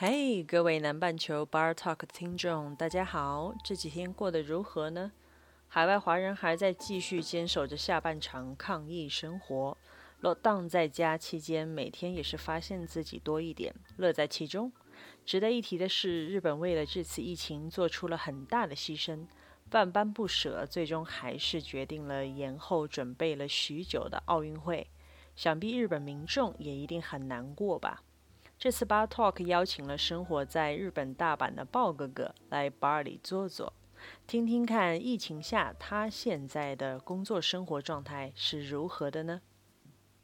嘿各位南半球 Bar Talk 的听众，大家好，这几天过得如何呢？海外华人还在继续坚守着下半场抗疫生活，lockdown 在家期间，每天也是发现自己多一点，乐在其中。值得一提的是，日本为了这次疫情做出了很大的牺牲，万般不舍，最终还是决定了延后准备了许久的奥运会。想必日本民众也一定很难过吧。这次 Bar Talk 邀请了生活在日本大阪的豹哥哥来 Bar 里坐坐，听听看疫情下他现在的工作生活状态是如何的呢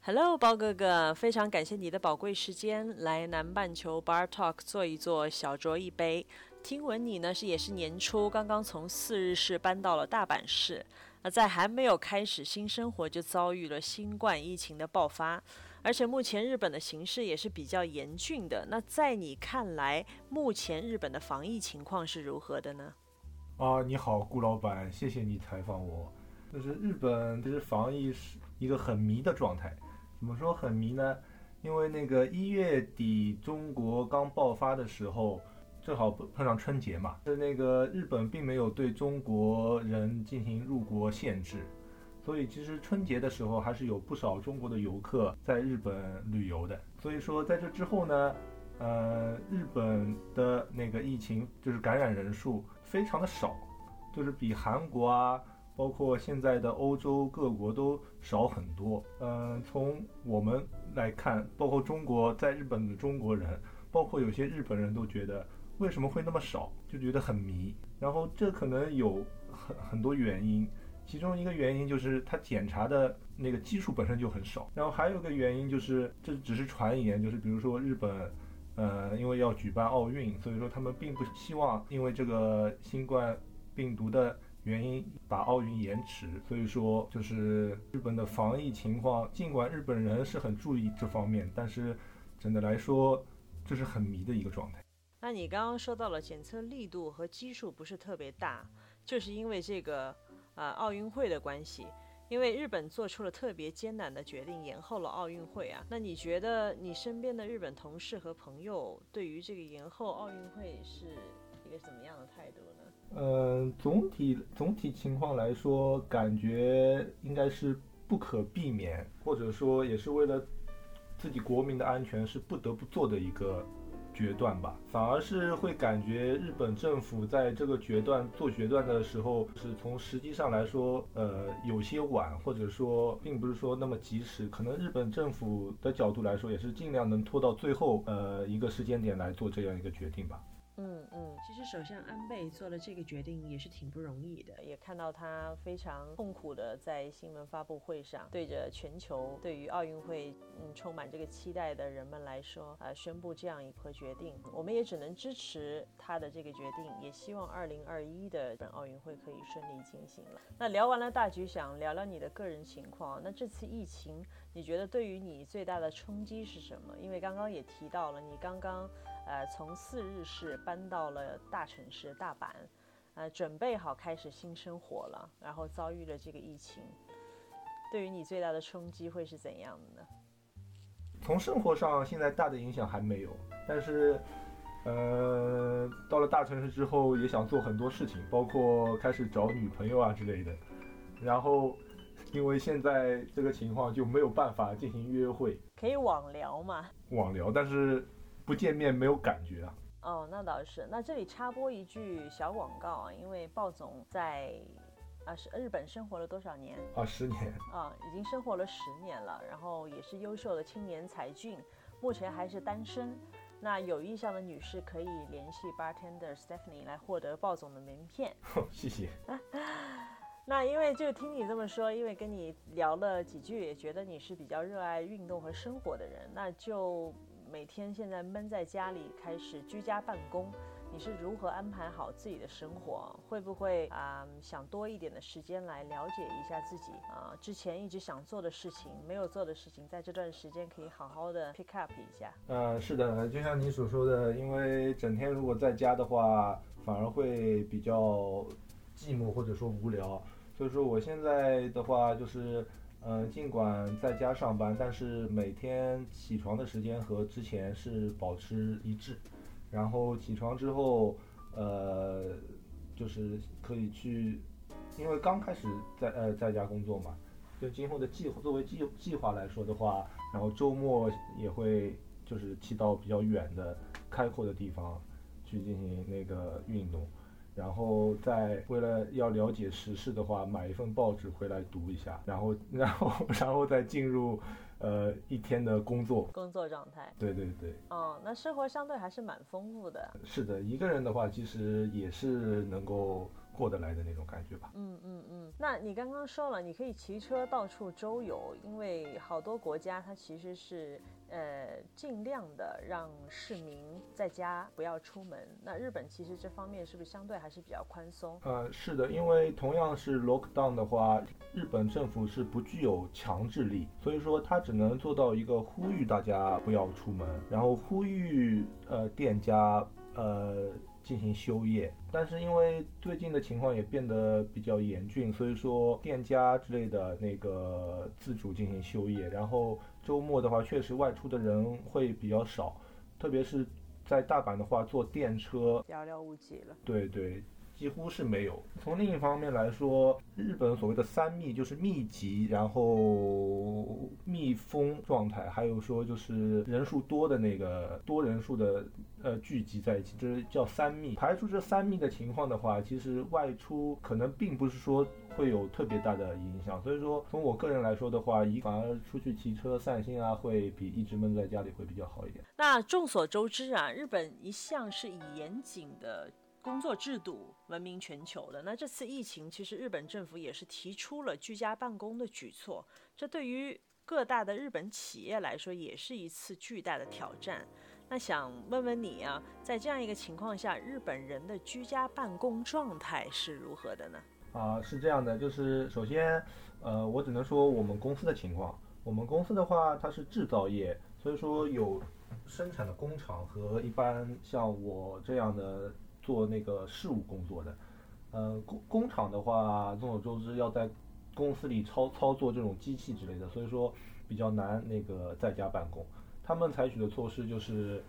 ？Hello，豹哥哥，非常感谢你的宝贵时间来南半球 Bar Talk 坐一坐，小酌一杯。听闻你呢是也是年初刚刚从四日市搬到了大阪市，那在还没有开始新生活就遭遇了新冠疫情的爆发。而且目前日本的形势也是比较严峻的。那在你看来，目前日本的防疫情况是如何的呢？啊，你好，顾老板，谢谢你采访我。就是日本，就是防疫是一个很迷的状态。怎么说很迷呢？因为那个一月底中国刚爆发的时候，正好碰上春节嘛，是那个日本并没有对中国人进行入国限制。所以其实春节的时候还是有不少中国的游客在日本旅游的。所以说在这之后呢，呃，日本的那个疫情就是感染人数非常的少，就是比韩国啊，包括现在的欧洲各国都少很多。嗯、呃，从我们来看，包括中国在日本的中国人，包括有些日本人都觉得为什么会那么少，就觉得很迷。然后这可能有很很多原因。其中一个原因就是他检查的那个基数本身就很少，然后还有一个原因就是这只是传言，就是比如说日本，呃，因为要举办奥运，所以说他们并不希望因为这个新冠病毒的原因把奥运延迟，所以说就是日本的防疫情况，尽管日本人是很注意这方面，但是整的来说，这是很迷的一个状态。那你刚刚说到了检测力度和基数不是特别大，就是因为这个。啊，奥运会的关系，因为日本做出了特别艰难的决定，延后了奥运会啊。那你觉得你身边的日本同事和朋友对于这个延后奥运会是一个怎么样的态度呢？嗯、呃，总体总体情况来说，感觉应该是不可避免，或者说也是为了自己国民的安全，是不得不做的一个。决断吧，反而是会感觉日本政府在这个决断做决断的时候，是从实际上来说，呃，有些晚，或者说并不是说那么及时。可能日本政府的角度来说，也是尽量能拖到最后，呃，一个时间点来做这样一个决定吧。嗯嗯，其实首相安倍做了这个决定也是挺不容易的，也看到他非常痛苦的在新闻发布会上对着全球对于奥运会嗯充满这个期待的人们来说啊、呃、宣布这样一个决定，我们也只能支持他的这个决定，也希望二零二一的本奥运会可以顺利进行了。那聊完了大局，想聊聊你的个人情况。那这次疫情，你觉得对于你最大的冲击是什么？因为刚刚也提到了，你刚刚。呃，从四日市搬到了大城市大阪，呃，准备好开始新生活了，然后遭遇了这个疫情，对于你最大的冲击会是怎样的呢？从生活上现在大的影响还没有，但是，呃，到了大城市之后也想做很多事情，包括开始找女朋友啊之类的，然后因为现在这个情况就没有办法进行约会，可以网聊嘛？网聊，但是。不见面没有感觉啊！哦，那倒是。那这里插播一句小广告啊，因为鲍总在啊是日本生活了多少年？啊，十年啊，已经生活了十年了。然后也是优秀的青年才俊，目前还是单身。那有意向的女士可以联系 bartender Stephanie 来获得鲍总的名片。哦，谢谢。那因为就听你这么说，因为跟你聊了几句，也觉得你是比较热爱运动和生活的人，那就。每天现在闷在家里，开始居家办公，你是如何安排好自己的生活？会不会啊、想多一点的时间来了解一下自己啊、之前一直想做的事情，没有做的事情，在这段时间可以好好的 pick up 一下。呃，是的，就像你所说的，因为整天如果在家的话，反而会比较寂寞或者说无聊。所以说我现在的话就是。嗯，尽管在家上班，但是每天起床的时间和之前是保持一致，然后起床之后，呃，就是可以去，因为刚开始在呃在家工作嘛，就今后的计划作为计计划来说的话，然后周末也会就是去到比较远的开阔的地方去进行那个运动。然后再为了要了解时事的话，买一份报纸回来读一下，然后，然后，然后再进入，呃，一天的工作工作状态。对对对。哦，那生活相对还是蛮丰富的。是的，一个人的话，其实也是能够。过得来的那种感觉吧。嗯嗯嗯。那你刚刚说了，你可以骑车到处周游，因为好多国家它其实是呃尽量的让市民在家不要出门。那日本其实这方面是不是相对还是比较宽松？呃，是的，因为同样是 lockdown 的话，日本政府是不具有强制力，所以说它只能做到一个呼吁大家不要出门，然后呼吁呃店家呃。进行休业，但是因为最近的情况也变得比较严峻，所以说店家之类的那个自主进行休业。然后周末的话，确实外出的人会比较少，特别是在大阪的话，坐电车寥寥无几了。对对。几乎是没有。从另一方面来说，日本所谓的三密就是密集，然后风状态，还有说就是人数多的那个多人数的呃聚集在一起，这是叫三密。排除这三密的情况的话，其实外出可能并不是说会有特别大的影响。所以说，从我个人来说的话，一反而出去骑车散心啊，会比一直闷在家里会比较好一点。那众所周知啊，日本一向是以严谨的。工作制度闻名全球的。那这次疫情，其实日本政府也是提出了居家办公的举措。这对于各大的日本企业来说，也是一次巨大的挑战。那想问问你啊，在这样一个情况下，日本人的居家办公状态是如何的呢？啊，是这样的，就是首先，呃，我只能说我们公司的情况。我们公司的话，它是制造业，所以说有生产的工厂和一般像我这样的。做那个事务工作的，呃，工工厂的话，众所周知要在公司里操操作这种机器之类的，所以说比较难那个在家办公。他们采取的措施就是，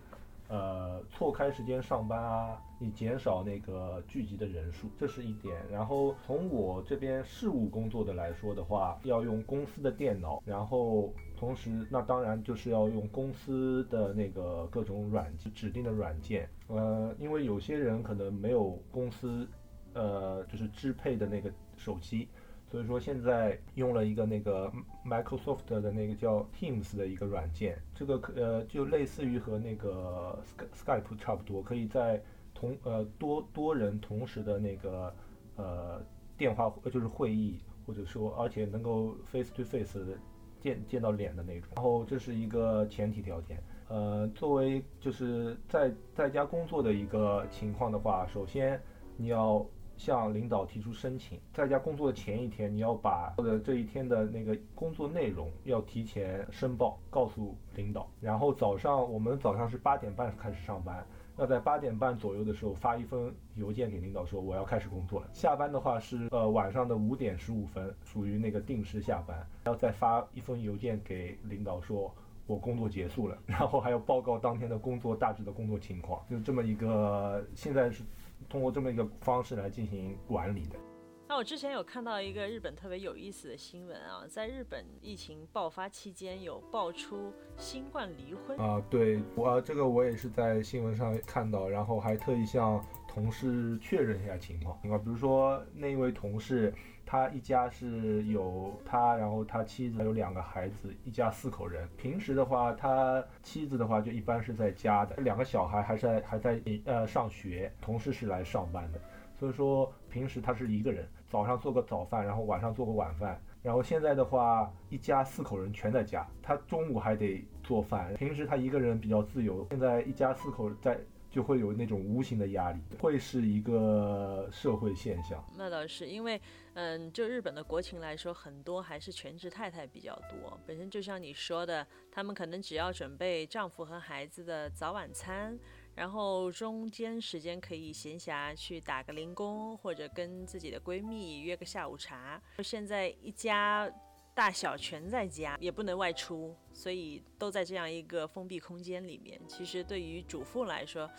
呃，错开时间上班啊，以减少那个聚集的人数，这是一点。然后从我这边事务工作的来说的话，要用公司的电脑，然后。同时，那当然就是要用公司的那个各种软件，指定的软件。呃，因为有些人可能没有公司，呃，就是支配的那个手机，所以说现在用了一个那个 Microsoft 的那个叫 Teams 的一个软件。这个可呃就类似于和那个 Skype 差不多，可以在同呃多多人同时的那个呃电话就是会议，或者说而且能够 face to face。见见到脸的那种，然后这是一个前提条件。呃，作为就是在在家工作的一个情况的话，首先你要向领导提出申请，在家工作的前一天，你要把或者这一天的那个工作内容要提前申报，告诉领导。然后早上我们早上是八点半开始上班。要在八点半左右的时候发一封邮件给领导说我要开始工作了。下班的话是呃晚上的五点十五分，属于那个定时下班。要再发一封邮件给领导说我工作结束了，然后还要报告当天的工作大致的工作情况。就这么一个，现在是通过这么一个方式来进行管理的。那我之前有看到一个日本特别有意思的新闻啊，在日本疫情爆发期间有爆出新冠离婚啊，对，我这个我也是在新闻上看到，然后还特意向同事确认一下情况。另外，比如说那一位同事，他一家是有他，然后他妻子还有两个孩子，一家四口人。平时的话，他妻子的话就一般是在家的，两个小孩还在还在呃上学，同事是来上班的。所以说平时他是一个人，早上做个早饭，然后晚上做个晚饭，然后现在的话一家四口人全在家，他中午还得做饭。平时他一个人比较自由，现在一家四口在就会有那种无形的压力，会是一个社会现象。那倒是，因为嗯，就日本的国情来说，很多还是全职太太比较多。本身就像你说的，他们可能只要准备丈夫和孩子的早晚餐。然后中间时间可以闲暇去打个零工，或者跟自己的闺蜜约个下午茶。现在一家大小全在家，也不能外出，所以都在这样一个封闭空间里面。其实对于主妇来说，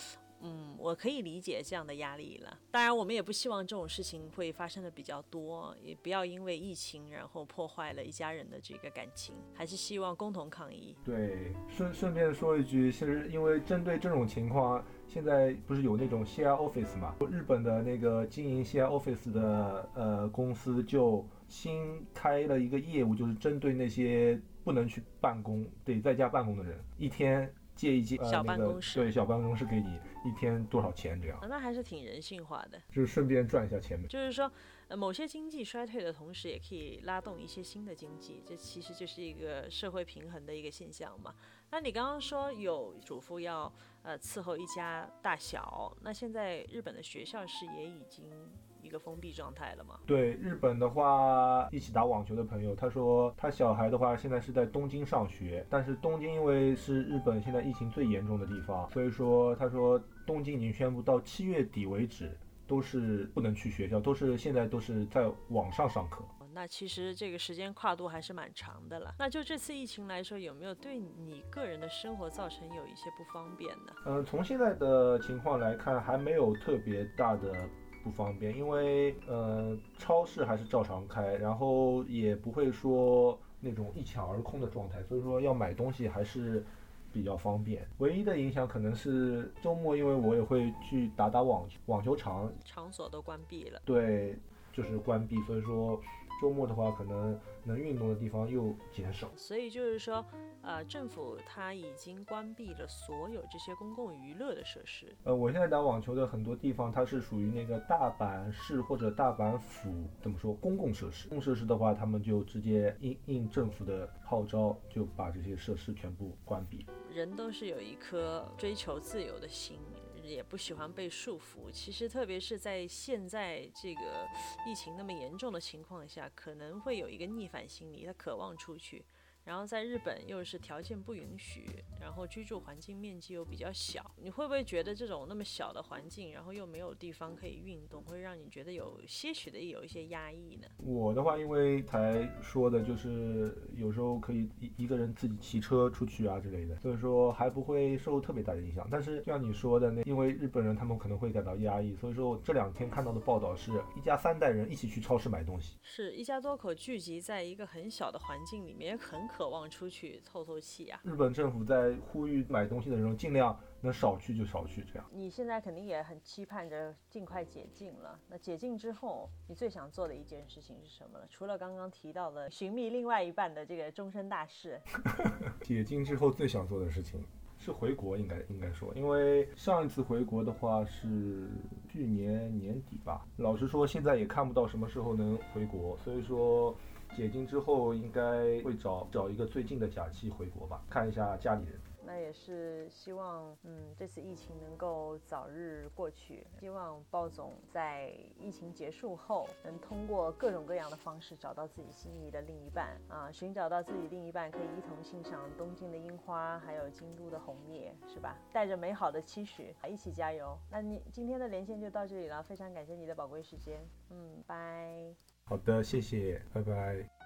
嗯，我可以理解这样的压力了。当然，我们也不希望这种事情会发生的比较多，也不要因为疫情然后破坏了一家人的这个感情，还是希望共同抗疫。对，顺顺便说一句，其实因为针对这种情况，现在不是有那种 share office 嘛？日本的那个经营 share office 的呃公司就新开了一个业务，就是针对那些不能去办公、得在家办公的人，一天。借一借，呃，小办公室，那个，对，小办公室给你一天多少钱这样？啊，那还是挺人性化的，就是顺便赚一下钱呗。就是说，呃，某些经济衰退的同时，也可以拉动一些新的经济，这其实就是一个社会平衡的一个现象嘛。那你刚刚说有嘱咐要呃伺候一家大小，那现在日本的学校是也已经。一个封闭状态了吗？对，日本的话，一起打网球的朋友，他说他小孩的话现在是在东京上学，但是东京因为是日本现在疫情最严重的地方，所以说他说东京已经宣布到七月底为止都是不能去学校，都是现在都是在网上上课。那其实这个时间跨度还是蛮长的了。那就这次疫情来说，有没有对你个人的生活造成有一些不方便呢？嗯、呃，从现在的情况来看，还没有特别大的。不方便，因为呃，超市还是照常开，然后也不会说那种一抢而空的状态，所以说要买东西还是比较方便。唯一的影响可能是周末，因为我也会去打打网球，网球场场所都关闭了，对，就是关闭，所以说。周末的话，可能能运动的地方又减少，所以就是说，呃，政府它已经关闭了所有这些公共娱乐的设施。呃，我现在打网球的很多地方，它是属于那个大阪市或者大阪府，怎么说，公共设施。公共设施的话，他们就直接应应政府的号召，就把这些设施全部关闭。人都是有一颗追求自由的心。也不喜欢被束缚。其实，特别是在现在这个疫情那么严重的情况下，可能会有一个逆反心理，他渴望出去。然后在日本又是条件不允许，然后居住环境面积又比较小，你会不会觉得这种那么小的环境，然后又没有地方可以运动，会让你觉得有些许的有一些压抑呢？我的话，因为才说的就是有时候可以一一个人自己骑车出去啊之类的，所以说还不会受特别大的影响。但是就像你说的那，因为日本人他们可能会感到压抑，所以说这两天看到的报道是一家三代人一起去超市买东西，是一家多口聚集在一个很小的环境里面，很可。渴望出去透透气啊！日本政府在呼吁买东西的人尽量能少去就少去，这样。你现在肯定也很期盼着尽快解禁了。那解禁之后，你最想做的一件事情是什么呢？除了刚刚提到的寻觅另外一半的这个终身大事。解禁之后最想做的事情是回国，应该应该说，因为上一次回国的话是去年年底吧。老实说，现在也看不到什么时候能回国，所以说。解禁之后，应该会找找一个最近的假期回国吧，看一下家里人。那也是希望，嗯，这次疫情能够早日过去。希望鲍总在疫情结束后，能通过各种各样的方式找到自己心仪的另一半啊，寻找到自己另一半，可以一同欣赏东京的樱花，还有京都的红叶，是吧？带着美好的期许，一起加油。那你今天的连线就到这里了，非常感谢你的宝贵时间。嗯，拜。好的，谢谢，拜拜。